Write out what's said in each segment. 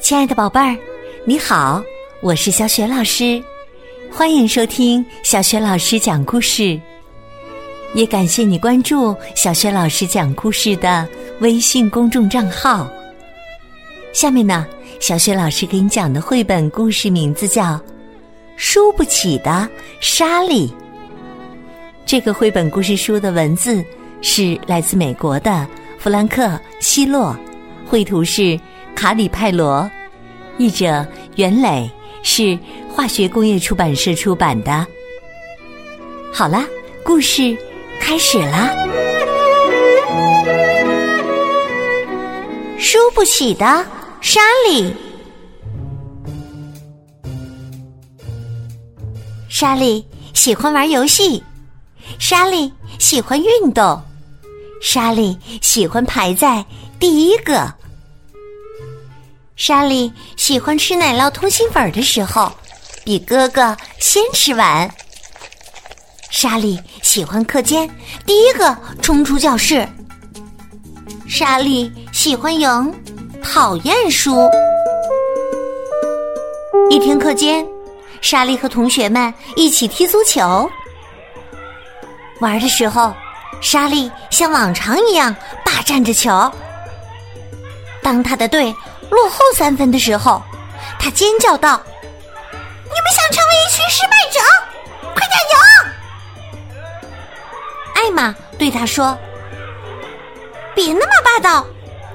亲爱的宝贝儿，你好，我是小雪老师，欢迎收听小雪老师讲故事。也感谢你关注小雪老师讲故事的微信公众账号。下面呢，小雪老师给你讲的绘本故事名字叫《输不起的莎莉》。这个绘本故事书的文字是来自美国的弗兰克·希洛，绘图是卡里派罗。译者袁磊是化学工业出版社出版的。好了，故事开始啦！输不起的莎莉，莎莉喜欢玩游戏，莎莉喜欢运动，莎莉喜欢排在第一个。莎莉喜欢吃奶酪通心粉的时候，比哥哥先吃完。莎莉喜欢课间第一个冲出教室。莎莉喜欢赢，讨厌输。一天课间，莎莉和同学们一起踢足球。玩的时候，莎莉像往常一样霸占着球。当他的队。落后三分的时候，他尖叫道：“你们想成为一群失败者？快点赢！”艾玛对他说：“别那么霸道，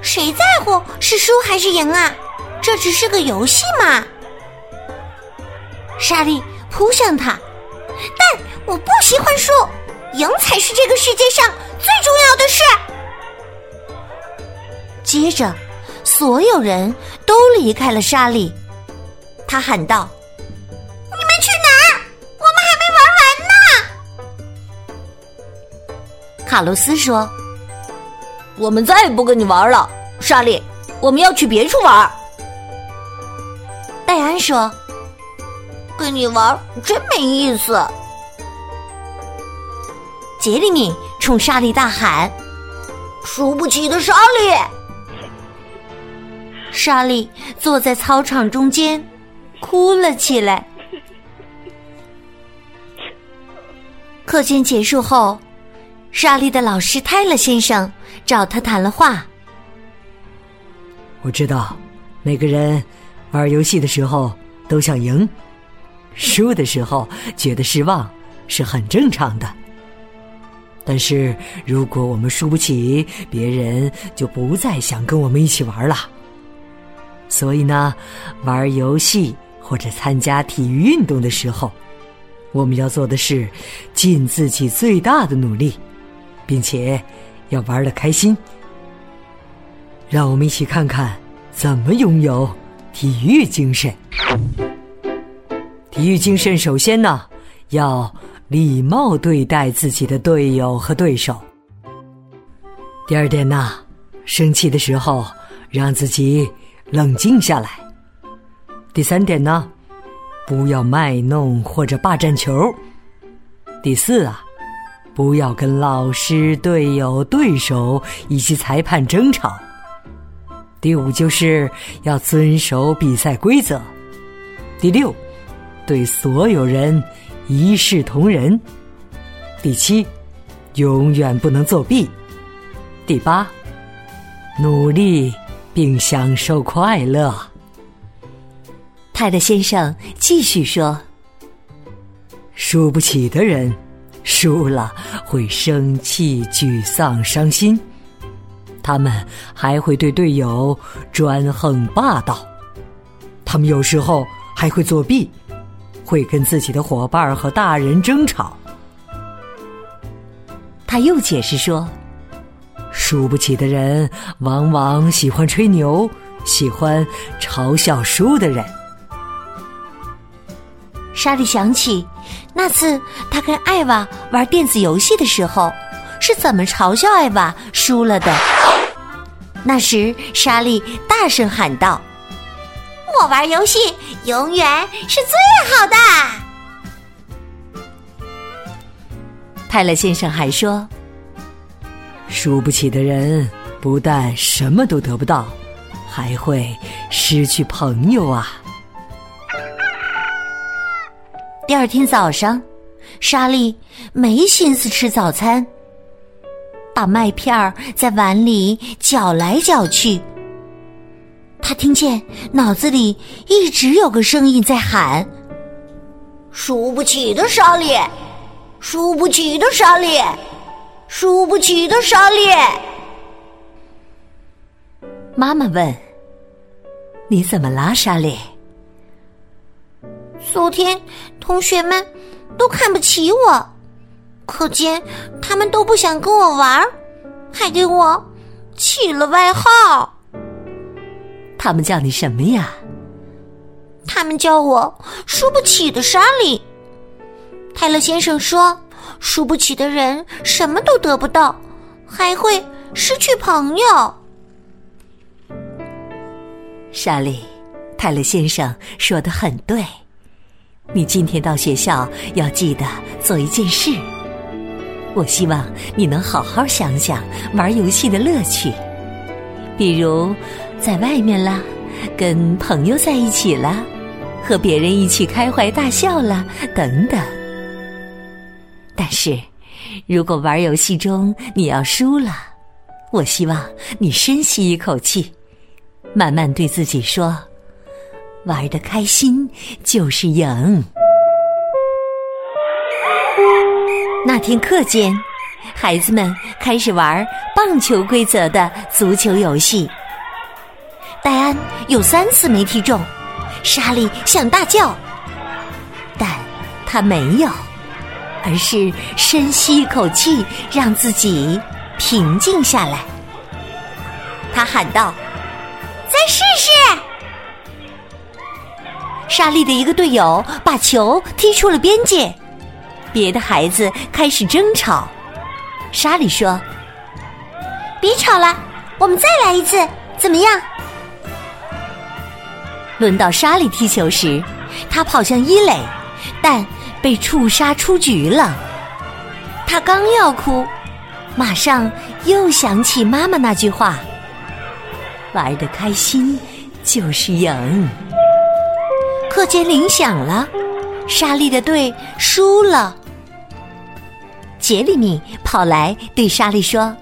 谁在乎是输还是赢啊？这只是个游戏嘛。”莎莉扑向他，但我不喜欢输，赢才是这个世界上最重要的事。接着。所有人都离开了莎莉，他喊道：“你们去哪儿？我们还没玩完呢！”卡洛斯说：“我们再也不跟你玩了，莎莉，我们要去别处玩。”戴安说：“跟你玩真没意思。”杰里米冲莎莉大喊：“输不起的莎莉！”莎莉坐在操场中间，哭了起来。课间结束后，莎莉的老师泰勒先生找他谈了话。我知道，每个人玩游戏的时候都想赢，输的时候觉得失望是很正常的。但是如果我们输不起，别人就不再想跟我们一起玩了。所以呢，玩游戏或者参加体育运动的时候，我们要做的是尽自己最大的努力，并且要玩的开心。让我们一起看看怎么拥有体育精神。体育精神首先呢，要礼貌对待自己的队友和对手。第二点呢，生气的时候让自己。冷静下来。第三点呢，不要卖弄或者霸占球。第四啊，不要跟老师、队友、对手以及裁判争吵。第五就是要遵守比赛规则。第六，对所有人一视同仁。第七，永远不能作弊。第八，努力。并享受快乐。泰德先生继续说：“输不起的人，输了会生气、沮丧、伤心。他们还会对队友专横霸道。他们有时候还会作弊，会跟自己的伙伴和大人争吵。”他又解释说。输不起的人，往往喜欢吹牛，喜欢嘲笑输的人。莎莉想起那次他跟艾娃玩电子游戏的时候，是怎么嘲笑艾娃输了的。那时，莎莉大声喊道：“我玩游戏永远是最好的。”泰勒先生还说。输不起的人不但什么都得不到，还会失去朋友啊！第二天早上，莎莉没心思吃早餐，把麦片儿在碗里搅来搅去。他听见脑子里一直有个声音在喊：“输不起的莎莉，输不起的莎莉，输不起的莎莉。”妈妈问：“你怎么啦，莎莉？”昨天同学们都看不起我，可见他们都不想跟我玩，还给我起了外号。他们叫你什么呀？他们叫我输不起的莎莉。泰勒先生说，输不起的人什么都得不到，还会失去朋友。莎莉，泰勒先生说的很对。你今天到学校要记得做一件事。我希望你能好好想想玩游戏的乐趣，比如。在外面啦，跟朋友在一起啦，和别人一起开怀大笑啦，等等。但是，如果玩游戏中你要输了，我希望你深吸一口气，慢慢对自己说：“玩的开心就是赢。”那天课间，孩子们开始玩棒球规则的足球游戏。戴安有三次没踢中，莎莉想大叫，但他没有，而是深吸一口气，让自己平静下来。他喊道：“再试试！”莎莉的一个队友把球踢出了边界，别的孩子开始争吵。莎莉说：“别吵了，我们再来一次，怎么样？”轮到莎莉踢球时，他跑向一垒，但被触杀出局了。他刚要哭，马上又想起妈妈那句话：“玩的开心就是赢。”课间铃响了，莎莉的队输了。杰里米跑来对莎莉说：“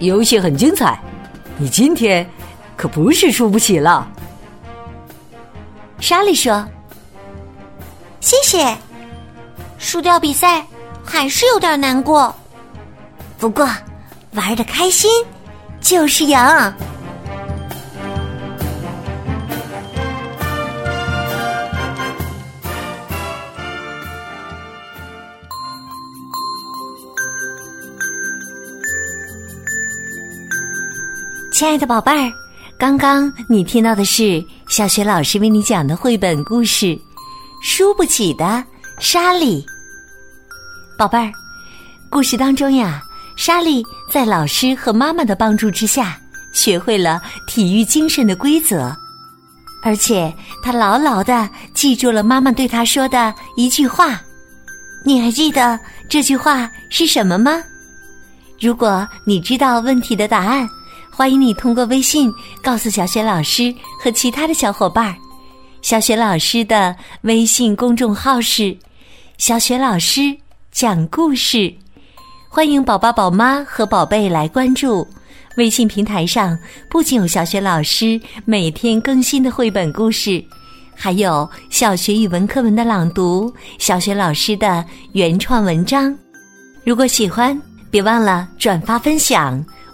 游戏很精彩，你今天……”可不是输不起了，莎莉说：“谢谢，输掉比赛还是有点难过，不过玩的开心就是赢。”亲爱的宝贝儿。刚刚你听到的是小学老师为你讲的绘本故事《输不起的莎莉》。宝贝儿，故事当中呀，莎莉在老师和妈妈的帮助之下，学会了体育精神的规则，而且她牢牢的记住了妈妈对她说的一句话。你还记得这句话是什么吗？如果你知道问题的答案。欢迎你通过微信告诉小雪老师和其他的小伙伴儿。小雪老师的微信公众号是“小雪老师讲故事”，欢迎宝宝、宝妈和宝贝来关注。微信平台上不仅有小雪老师每天更新的绘本故事，还有小学语文课文的朗读、小雪老师的原创文章。如果喜欢，别忘了转发分享。